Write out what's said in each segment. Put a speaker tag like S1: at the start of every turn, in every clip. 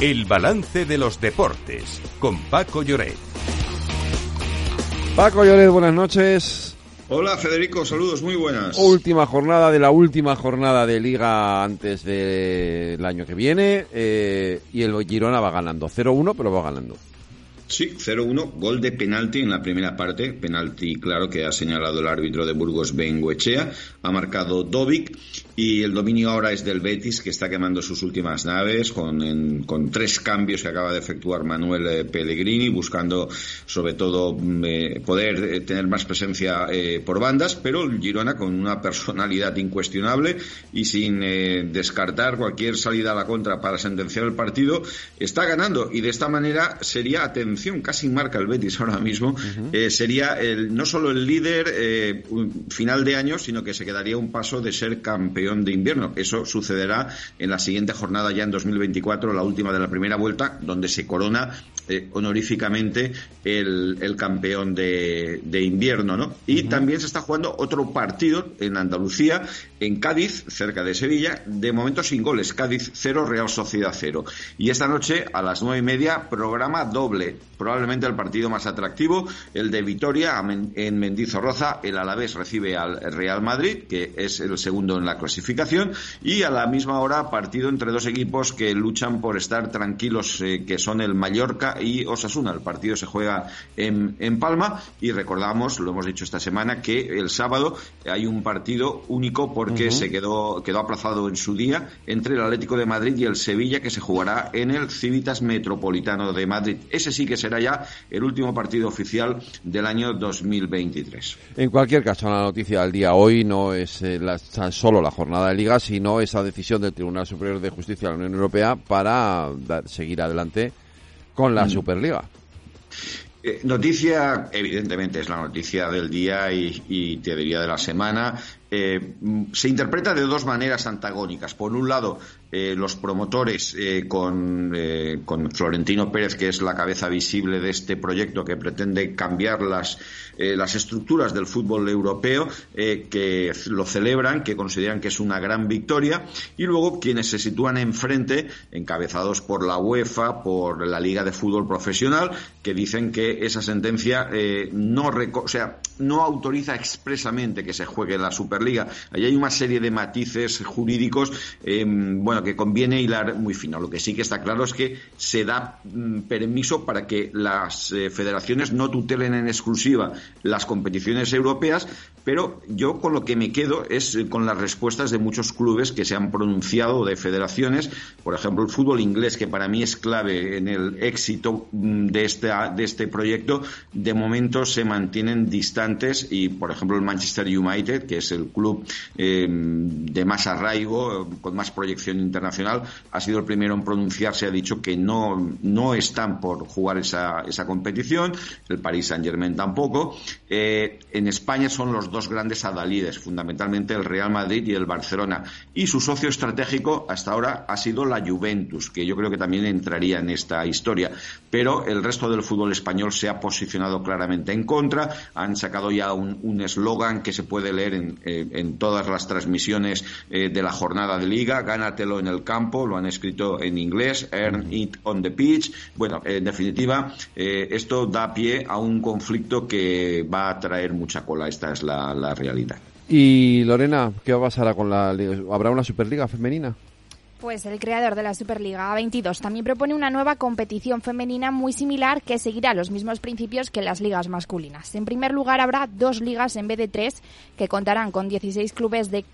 S1: El balance de los deportes con Paco Lloret.
S2: Paco Lloret, buenas noches.
S3: Hola Federico, saludos, muy buenas.
S2: Última jornada de la última jornada de liga antes del año que viene eh, y el Girona va ganando 0-1, pero va ganando.
S3: Sí, 0-1, gol de penalti en la primera parte, penalti claro que ha señalado el árbitro de Burgos Benguechea, ha marcado Dovic y el dominio ahora es del Betis que está quemando sus últimas naves con, con tres cambios que acaba de efectuar Manuel eh, Pellegrini buscando sobre todo mm, eh, poder eh, tener más presencia por bandas, pero el Girona con una personalidad incuestionable y sin descartar cualquier salida a la contra para sentenciar el partido, está ganando. Y de esta manera sería atención casi marca el Betis ahora mismo, sería el, no solo el líder final de año, sino que se quedaría un paso de ser campeón de invierno. Eso sucederá en la siguiente jornada ya en 2024, la última de la primera vuelta, donde se corona eh, honoríficamente el, campeón de, invierno, ¿no? Y también se está jugando otro partido en Andalucía, en Cádiz, cerca de Sevilla, de momento sin goles. Cádiz 0, Real Sociedad 0. Y esta noche, a las nueve y media, programa doble probablemente el partido más atractivo, el de Vitoria en Mendizorroza. El Alavés recibe al Real Madrid, que es el segundo en la clasificación, y a la misma hora partido entre dos equipos que luchan por estar tranquilos, eh, que son el Mallorca y Osasuna. El partido se juega en, Palma y recordamos, lo hemos dicho esta semana, que el sábado hay un partido único porque se quedó, quedó aplazado en su día entre el Atlético de Madrid y el Sevilla, que se jugará en el Civitas Metropolitano de Madrid. Ese sí que será ya el último partido oficial del año 2023.
S2: En cualquier caso, la noticia del día hoy no es eh, solo la jornada de liga, sino esa decisión del Tribunal Superior de Justicia de la Unión Europea para seguir adelante con la mm. Superliga.
S3: Eh, noticia, evidentemente, es la noticia del día y, y, te diría de la semana. Eh, se interpreta de dos maneras antagónicas. Por un lado, eh, los promotores eh, con, con, Florentino Pérez, que es la cabeza visible de este proyecto que pretende cambiar las, las estructuras del fútbol europeo, que lo celebran, que consideran que es una gran victoria, y luego quienes se sitúan enfrente, encabezados por la UEFA, por la Liga de Fútbol Profesional, que dicen que esa sentencia no, o sea, no autoriza expresamente que se juegue la Super Liga. Ahí hay una serie de matices jurídicos, eh, que conviene hilar muy fino. Lo que sí que está claro es que se da mm, permiso para que las eh, federaciones no tutelen en exclusiva las competiciones europeas, pero yo con lo que me quedo es eh, con las respuestas de muchos clubes que se han pronunciado de federaciones, por ejemplo el fútbol inglés, que para mí es clave en el éxito mm, de este, de este proyecto, de momento se mantienen distantes y, por ejemplo, el Manchester United, que es el club eh, de más arraigo, con más proyección internacional, ha sido el primero en pronunciarse, ha dicho que no, no están por jugar esa, esa competición, el Paris Saint Germain tampoco. Eh, en España son los dos grandes adalides, fundamentalmente el Real Madrid y el Barcelona. Y su socio estratégico hasta ahora ha sido la Juventus, que yo creo que también entraría en esta historia. Pero el resto del fútbol español se ha posicionado claramente en contra, han sacado ya un eslogan que se puede leer en, en todas las transmisiones eh, de la jornada de liga, gánatelo en el campo, lo han escrito en inglés, earn it on the pitch. Bueno, en definitiva, eh, esto da pie a un conflicto que va a traer mucha cola, esta es la, la realidad.
S2: Y Lorena, ¿qué va a pasar con la ¿Habrá una Superliga femenina?
S4: Pues el creador de la Superliga A22 también propone una nueva competición femenina muy similar que seguirá los mismos principios que las ligas masculinas. En primer lugar, habrá dos ligas en vez de tres que contarán con 16 clubes de,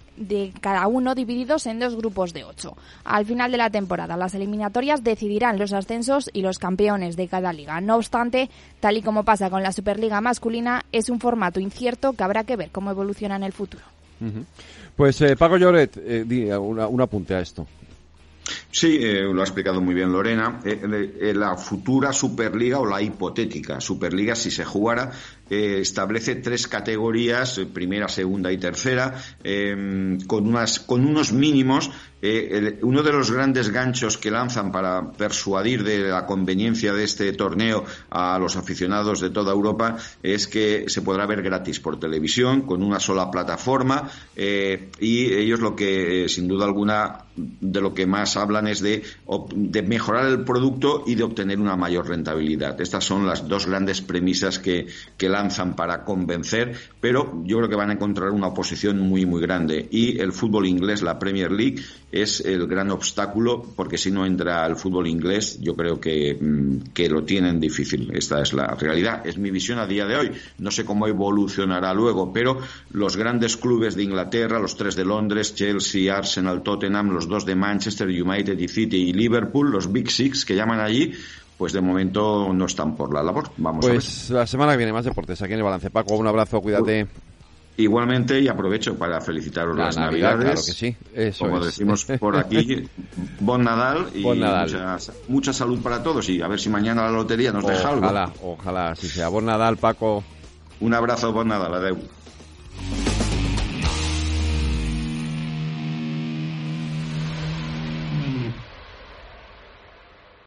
S4: cada uno divididos en dos grupos de ocho. Al final de la temporada, las eliminatorias decidirán los ascensos y los campeones de cada liga. No obstante, tal y como pasa con la Superliga masculina, es un formato incierto que habrá que ver cómo evoluciona en el futuro.
S2: Pues eh, Pago Lloret, eh, un apunte a esto.
S3: Sí, eh, lo ha explicado muy bien Lorena. Eh, eh, la futura Superliga o la hipotética Superliga, si se jugara, eh, establece tres categorías, eh, primera, segunda y tercera, em, con, unas, con unos mínimos. Eh, uno de los grandes ganchos que lanzan para persuadir de la conveniencia de este torneo a los aficionados de toda Europa es que se podrá ver gratis por televisión, con una sola plataforma, y ellos lo que, sin duda alguna, de lo que más hablan es de, mejorar el producto y de obtener una mayor rentabilidad. Estas son las dos grandes premisas que, que lanzan para convencer, pero yo creo que van a encontrar una oposición muy, muy grande. Y el fútbol inglés, la Premier League, es el gran obstáculo, porque si no entra el fútbol inglés, yo creo que, mm, que lo tienen difícil. Esta es la realidad. Es mi visión a día de hoy. No sé cómo evolucionará luego, pero los grandes clubes de Inglaterra, los tres de Londres, Chelsea, Arsenal, Tottenham, los dos de Manchester United y City y Liverpool, los Big Six que llaman allí, pues de momento no están por la labor. Vamos
S2: pues
S3: a ver.
S2: La semana que viene más deportes aquí en el balance. Paco, un abrazo, cuídate.
S3: Igualmente, y aprovecho para felicitaros las
S2: Navidad,
S3: Navidades.
S2: Claro que sí.
S3: Como decimos por aquí, bon Nadal y
S2: bon Nadal.
S3: Mucha, mucha, salud para todos. Y a ver si mañana la lotería nos
S2: ojalá,
S3: deja algo.
S2: Ojalá, ojalá, si sea. Bon Nadal, Paco.
S3: Un abrazo, bon Nadal, adeu.